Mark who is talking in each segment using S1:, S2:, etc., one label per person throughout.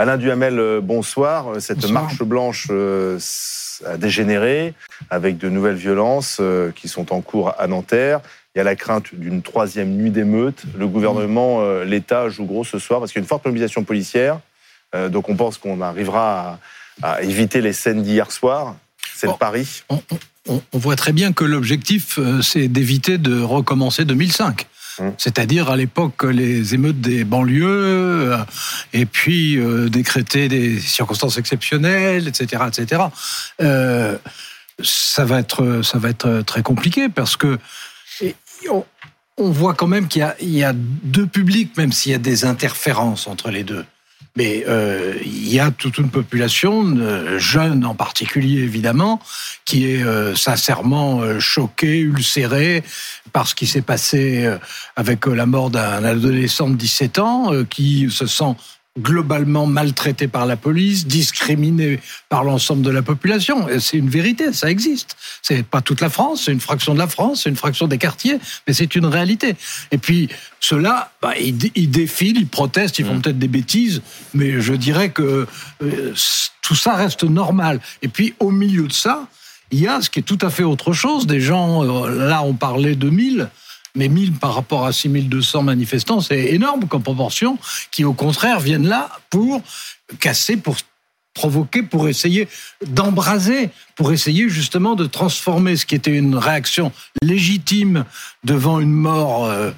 S1: Alain Duhamel, bonsoir. Cette marche blanche a dégénéré avec de nouvelles violences qui sont en cours à Nanterre. Il y a la crainte d'une troisième nuit d'émeute. Le gouvernement, l'État joue gros ce soir parce qu'il y a une forte mobilisation policière. donc on pense qu'on arrivera à, éviter les scènes d'hier soir. C'est le pari
S2: on, voit très bien que l'objectif, euh, c'est d'éviter de recommencer 2005. Mmh. C'est-à-dire à l'époque les émeutes des banlieues, euh, et puis euh, décréter des circonstances exceptionnelles, etc., etc. ça va être ça va être très compliqué parce que on, voit quand même qu'il y, a deux publics, même s'il y a des interférences entre les deux. Mais euh, il y a toute une population, euh, jeune en particulier évidemment, qui est euh, sincèrement euh, choquée, ulcérée par ce qui s'est passé avec la mort d'un adolescent de 17 ans, qui se sent globalement maltraité par la police, discriminé par l'ensemble de la population. C'est une vérité, ça existe. C'est pas toute la France, c'est une fraction de la France, c'est une fraction des quartiers, mais c'est une réalité. Et puis ceux-là, bah, ils, défilent, ils protestent, ils font mmh. peut-être des bêtises, mais je dirais que euh, tout ça reste normal. Et puis au milieu de ça, il y a ce qui est tout à fait autre chose. Des gens, euh, là on parlait de 1000, mais 1000 par rapport à 6200 manifestants, c'est énorme comme proportion, qui au contraire viennent là pour casser, pour provoquer, pour essayer d'embraser, pour essayer justement de transformer ce qui était une réaction légitime devant une mort euh,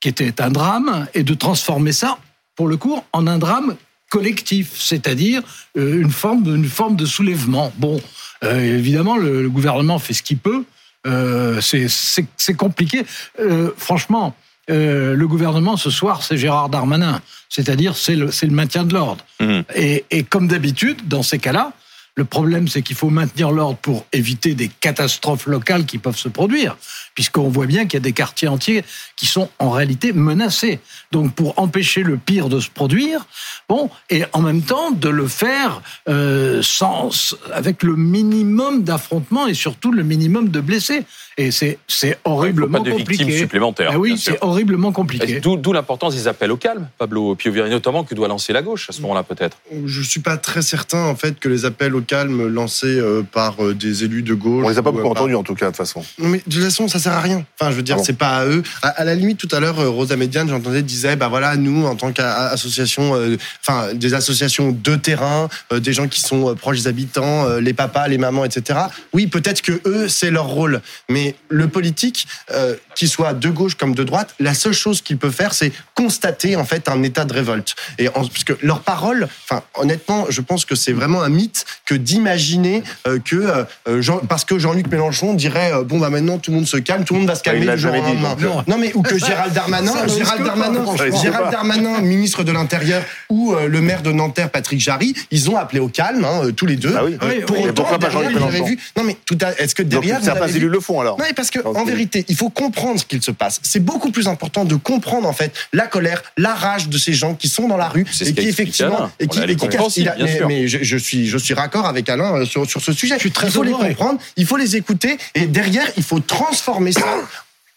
S2: qui était un drame, et de transformer ça, pour le coup, en un drame collectif, c'est-à-dire euh, une forme, une forme de soulèvement. Bon, euh, évidemment, le, gouvernement fait ce qu'il peut, euh, c'est compliqué. Euh, franchement, euh, le gouvernement ce soir, c'est Gérard Darmanin. C'est-à-dire, c'est le, le, maintien de l'ordre. Mmh. Et, et, comme d'habitude, dans ces cas-là, le problème, c'est qu'il faut maintenir l'ordre pour éviter des catastrophes locales qui peuvent se produire, puisqu'on voit bien qu'il y a des quartiers entiers qui sont en réalité menacés. Donc, pour empêcher le pire de se produire, bon, et en même temps de le faire euh, sans, avec le minimum d'affrontements et surtout le minimum de blessés. Et c'est c'est horriblement
S3: pas de
S2: compliqué.
S3: victimes supplémentaires.
S2: Ah oui, c'est horriblement compliqué.
S3: D'où l'importance des appels au calme, Pablo Pioviri, notamment que doit lancer la gauche à ce moment-là peut-être.
S4: Je suis pas très certain en fait que les appels au calme lancés euh, par euh, des élus de gauche.
S1: On les a pas beaucoup entendus en tout cas de toute façon.
S4: Non mais de toute façon ça sert à rien. Enfin je veux dire ah c'est pas à eux. À, la limite tout à l'heure euh, Rosa Médiane j'entendais disait bah voilà nous en tant qu'association, enfin des associations de terrain, des gens qui sont proches des habitants, les papas, les mamans, etc. Oui peut-être que eux c'est leur rôle, mais le politique, euh, qu'il soit de gauche comme de droite, la seule chose qu'il peut faire, c'est constater en fait un état de révolte. Et en, parce que leurs paroles, enfin honnêtement, je pense que c'est vraiment un mythe que d'imaginer euh, que euh, Jean, parce que Jean-Luc Mélenchon dirait bon bah maintenant tout le monde se calme, tout le monde va se calmer du jour au lendemain. Non. mais ou que Gérald Darmanin, Gérald Darmanin, Gérald Darmanin, ministre de l'Intérieur ou le maire de Nanterre, Patrick Jarry, ils ont appelé au calme hein, tous les deux.
S1: Ah oui, pour autant, pourquoi pas Jean-Luc Mélenchon
S4: Non mais tout est-ce que derrière
S1: Donc, certains élus le font alors
S4: Non, parce que en vérité, il faut comprendre ce qu'il se passe. C'est beaucoup plus important de comprendre en fait la colère, la rage de ces gens qui sont dans la rue
S3: et qui effectivement et qui, et qui
S4: mais, mais je, je, suis je suis raccord avec Alain euh, sur, sur ce sujet. il faut les comprendre, il faut les écouter et derrière il faut transformer ça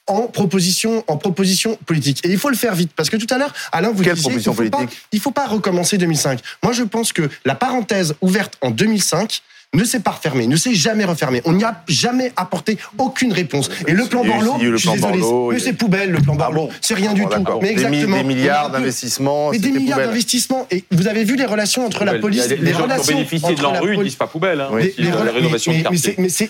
S4: en proposition, en proposition politique. Et il faut le faire vite, parce que tout à l'heure, Alain, vous
S1: Quelle
S4: disiez,
S1: il faut,
S4: pas, il faut pas recommencer 2005. Moi, je pense que la parenthèse ouverte en 2005, ne s'est pas refermé, ne s'est jamais refermé. On n'y a jamais apporté aucune réponse. Et le plan Borloo, je suis désolé, mais c'est poubelle le plan ah Borloo. c'est rien du tout.
S1: Mais exactement. Des, milliards d'investissements.
S4: Mais des milliards d'investissements. Et vous avez vu les relations entre la police,
S3: les, relations qui ont bénéficié de l'ANRU, ils disent pas poubelle. Hein,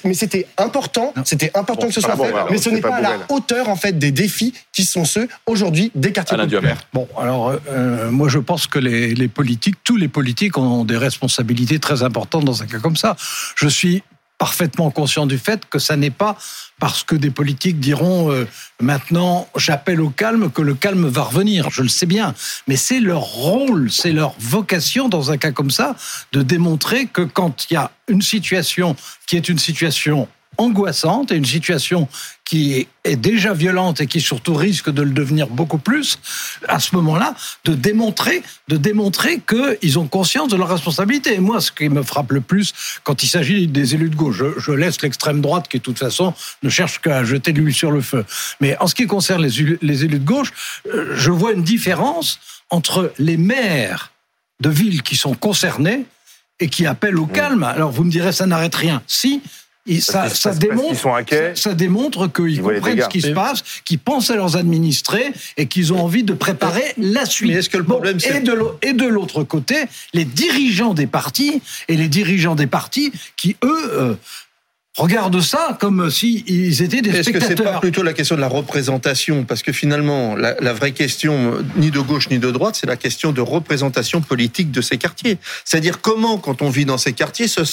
S4: mais c'était important, c'était important que ce soit fait, mais ce n'est pas à la hauteur en fait des défis qui sont ceux aujourd'hui des quartiers populaires.
S2: Bon, alors euh, moi je pense que les politiques, tous les politiques ont des responsabilités très importantes dans un cas comme ça. Je suis parfaitement conscient du fait que ça n'est pas parce que des politiques diront euh, maintenant j'appelle au calme que le calme va revenir. Je le sais bien, mais c'est leur rôle, c'est leur vocation dans un cas comme ça de démontrer que quand il y a une situation qui est une situation angoissante et une situation qui est déjà violente et qui surtout risque de le devenir beaucoup plus, à ce moment-là, de démontrer, de démontrer qu'ils ont conscience de leur responsabilité. Et moi, ce qui me frappe le plus quand il s'agit des élus de gauche, je, laisse l'extrême droite qui, de toute façon, ne cherche qu'à jeter de l'huile sur le feu. Mais en ce qui concerne les, les élus de gauche, euh, je vois une différence entre les maires de villes qui sont concernées et qui appellent au
S1: Mmh.
S2: calme. Alors vous me direz, ça n'arrête rien. Si, et ça, démontre,
S1: qu'ils sont inquiets.
S2: ça, ça démontre qu'ils
S1: Ils voient les
S2: comprennent ce qui se passe, qu'ils pensent à leurs administrés et qu'ils ont envie de préparer la suite.
S5: Mais est-ce que le
S2: Bon,
S5: problème, c'est-
S2: et de l'au- et de l'autre côté, les dirigeants des partis et les dirigeants des partis qui eux euh, regardent ça comme si ils étaient des
S5: Est-ce que c'est pas
S2: spectateurs.
S5: plutôt la question de la représentation? Parce que finalement, la, la vraie question, euh, ni de gauche ni de droite, c'est la question de représentation politique de ces quartiers. C'est-à-dire comment, quand on vit dans ces quartiers, se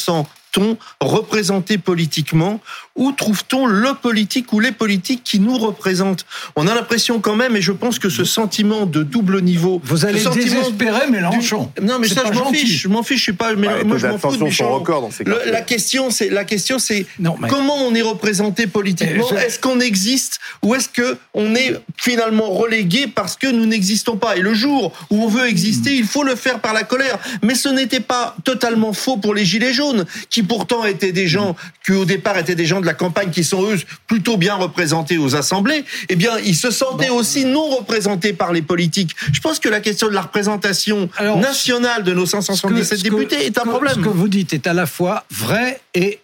S5: sent-on représenté politiquement Où trouve-t-on le politique ou les politiques qui nous représentent? On a l'impression quand même, et je pense que ce sentiment de double niveau...
S2: Vous allez
S5: ce sentiment
S2: désespérer Mélenchon.
S5: du- Non, mais ça, je m'en fiche. Je m'en fiche. Je suis pas. Mais
S1: Ouais,
S5: moi, je m'en fous
S1: dans ces
S5: Le- la question, c'est la question, c'est
S2: mais-
S5: comment on est représenté politiquement?
S2: Je-
S5: Est-ce qu'on existe ou est-ce que on est finalement relégué parce que nous n'existons pas? Et le jour où on veut exister, il faut le faire par la colère. Mais ce n'était pas totalement faux pour les gilets jaunes, qui pourtant étaient des gens qui au départ étaient des gens de la campagne qui sont eux plutôt bien représentés aux assemblées. Eh bien, ils se sentaient aussi non représentés par les politiques. Je pense que la question de la représentation
S2: Alors,
S5: nationale de nos
S2: Ce que-
S5: 577
S2: ce que-
S5: députés est un
S2: que-
S5: problème.
S2: Ce que vous dites est à la fois vrai et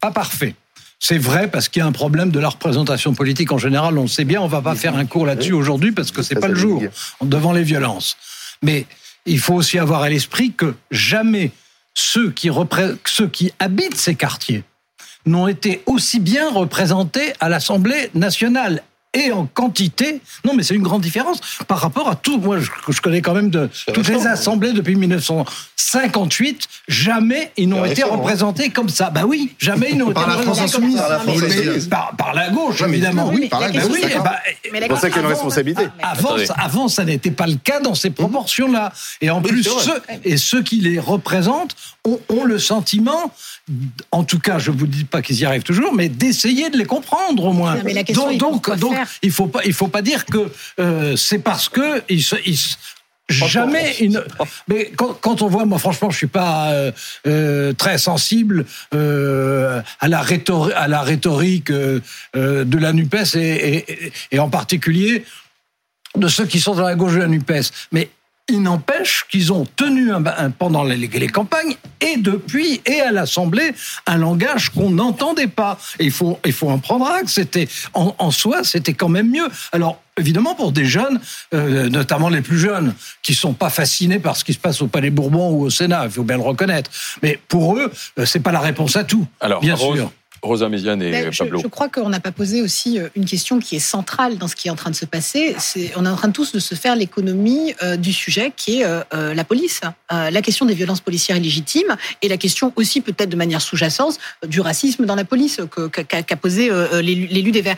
S2: pas parfait. C'est vrai parce qu'il y a un problème de la représentation politique en général, on le sait bien, on va pas faire un cours là-dessus aujourd'hui parce que c'est pas le jour devant les violences. Mais il faut aussi avoir à l'esprit que jamais ceux qui, habitent ces quartiers n'ont été aussi bien représentés à l'Assemblée nationale et en quantité. Non, mais c'est une grande différence par rapport à tout. Moi, je, je connais quand même de toutes les
S5: récent.
S2: assemblées depuis 1958. Jamais ils n'ont été
S5: récent, hein.
S2: représentés comme ça. Bah oui, jamais ils n'ont été
S4: Par la France
S2: représentés comme
S4: insoumise.
S2: ça.
S4: Par la France
S2: Mais-
S4: insoumise.
S2: par, la gauche,
S4: mais-
S2: évidemment.
S4: oui, par la
S2: Bah
S4: gauche,
S2: oui, bah,
S1: C'est pour ça qu'il y a une
S6: avant-
S1: responsabilité.
S2: avant, ça n'était pas le cas dans ces proportions-là. Et en plus, ceux, et ceux qui les représentent ont, ont le sentiment, en tout cas, je vous dis pas qu'ils y arrivent toujours, mais d'essayer de les comprendre au moins.
S6: Non, mais la question
S2: donc,
S6: est
S2: donc,
S6: pourquoi
S2: donc,
S6: faire
S2: il faut pas, il faut pas dire que euh, c'est parce que ils se, ils se- Jamais une. Mais quand, quand on voit, moi franchement, je suis pas euh, euh, très sensible euh, à la rhétorique, à la rhétorique de la Nupes et, et, et en particulier de ceux qui sont dans la gauche de la Nupes. Mais il n'empêche qu'ils ont tenu un, un- pendant les, les campagnes et depuis et à l'Assemblée un langage qu'on n'entendait pas. Et il faut, il faut en prendre acte. C'était en, en soi, c'était quand même mieux. Alors évidemment pour des jeunes, euh, notamment les plus jeunes, qui sont pas fascinés par ce qui se passe au Palais Bourbon ou au Sénat, il faut bien le reconnaître. Mais pour eux, euh, c'est pas la réponse à tout.
S3: Alors,
S2: bien
S3: Rose,
S2: sûr.
S3: Rosa Méziane et Pablo.
S6: je crois qu'on n'a pas posé aussi euh, une question qui est centrale dans ce qui est en train de se passer. C'est, on est en train tous de se faire l'économie euh, du sujet qui est euh, la police, Euh, la question des violences policières illégitimes et la question aussi peut-être de manière sous-jacente du racisme dans la police qu'a, qu'a posé l'élu, des Verts.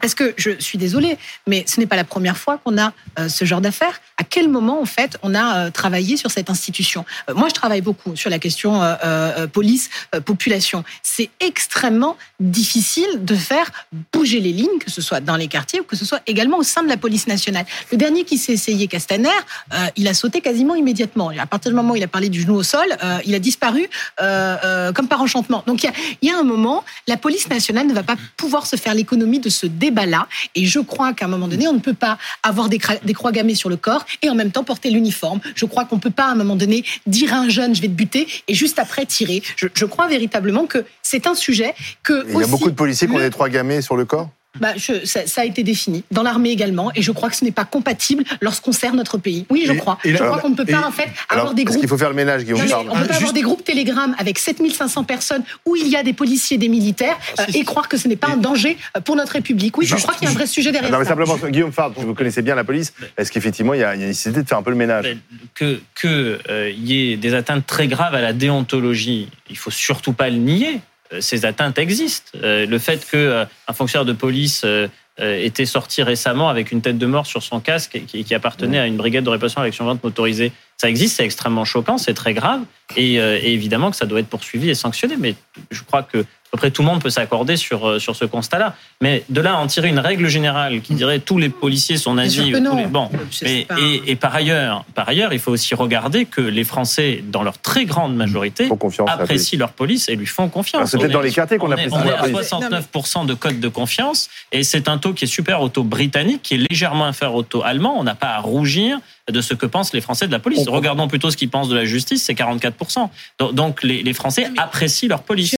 S6: Parce que je suis désolée, mais ce n'est pas la première fois qu'on a ce genre d'affaires. À quel moment en fait on a travaillé sur cette institution? Moi, je travaille beaucoup sur la question euh, euh, police euh, population. C'est extrêmement difficile de faire bouger les lignes, que ce soit dans les quartiers ou que ce soit également au sein de la police nationale. Le dernier qui s'est essayé, Castaner, euh, il a sauté quasiment immédiatement. À partir du moment où il a parlé du genou au sol, euh, il a disparu euh, comme par enchantement. Donc il y, a, un moment, la police nationale ne va pas pouvoir se faire l'économie de ce débat-là. Et je crois qu'à un moment donné, on ne peut pas avoir des, croix gammées sur le corps et en même temps porter l'uniforme. Je crois qu'on ne peut pas à un moment donné dire à un jeune je vais te buter et juste après tirer. Je crois véritablement que c'est un sujet que
S1: Il y a beaucoup de policiers qui ont des trois gamets sur le corps
S6: bah, je- ça, ça a été défini dans l'armée également, et je crois que ce n'est pas compatible lorsqu'on sert notre pays. Oui, je
S4: Et-
S6: crois.
S4: et
S6: je crois qu'on ne peut pas en fait
S1: Alors,
S6: avoir des
S1: est-ce
S6: groupes.
S1: qu'il faut faire le ménage, Guillaume
S6: Non, on peut pas
S4: Ah,
S6: avoir des groupes Telegram avec 7500 personnes où il y a des policiers et des militaires
S5: Ah,
S6: euh, et croire que ce n'est pas un danger euh, pour notre République. Oui, je crois qu'il y a un vrai sujet derrière
S1: Non, mais
S6: ça.
S1: simplement, Guillaume Fard, vous connaissez bien la police. Est-ce qu'effectivement, il y a a nécessité de faire un peu le ménage
S7: que que euh, y ait des atteintes très graves à la déontologie, il faut surtout pas le nier. Euh, Ces atteintes existent. Euh, le fait que euh, fonctionnaire de police était sorti récemment avec une tête de mort sur son casque et qui, qui appartenait à une brigade de répression à l'action violente motorisée, ça existe, c'est extrêmement choquant, c'est très grave et, et évidemment que ça doit être poursuivi et sanctionné. Mais je crois que peu près tout le monde peut s'accorder sur, euh, sur ce constat-là. Mais de là à en tirer une règle générale qui dirait tous les policiers sont nazis. tous les- bon. Et, et par ailleurs, par ailleurs, il faut aussi regarder que les Français, dans leur très grande majorité,
S1: la police.
S7: apprécient leur police et lui font confiance.
S1: C'est peut-être dans les quartiers qu'on
S7: on est,
S1: apprécie
S7: on est à
S1: police.
S7: 69% de code de confiance et c'est un taux qui est supérieur au taux britannique, qui est légèrement inférieur au taux allemand. On n'a pas à rougir de ce que pensent les Français de la police. Regardons plutôt ce qu'ils pensent de la justice, c'est 44%. Donc- Donc les, les Français apprécient leur police.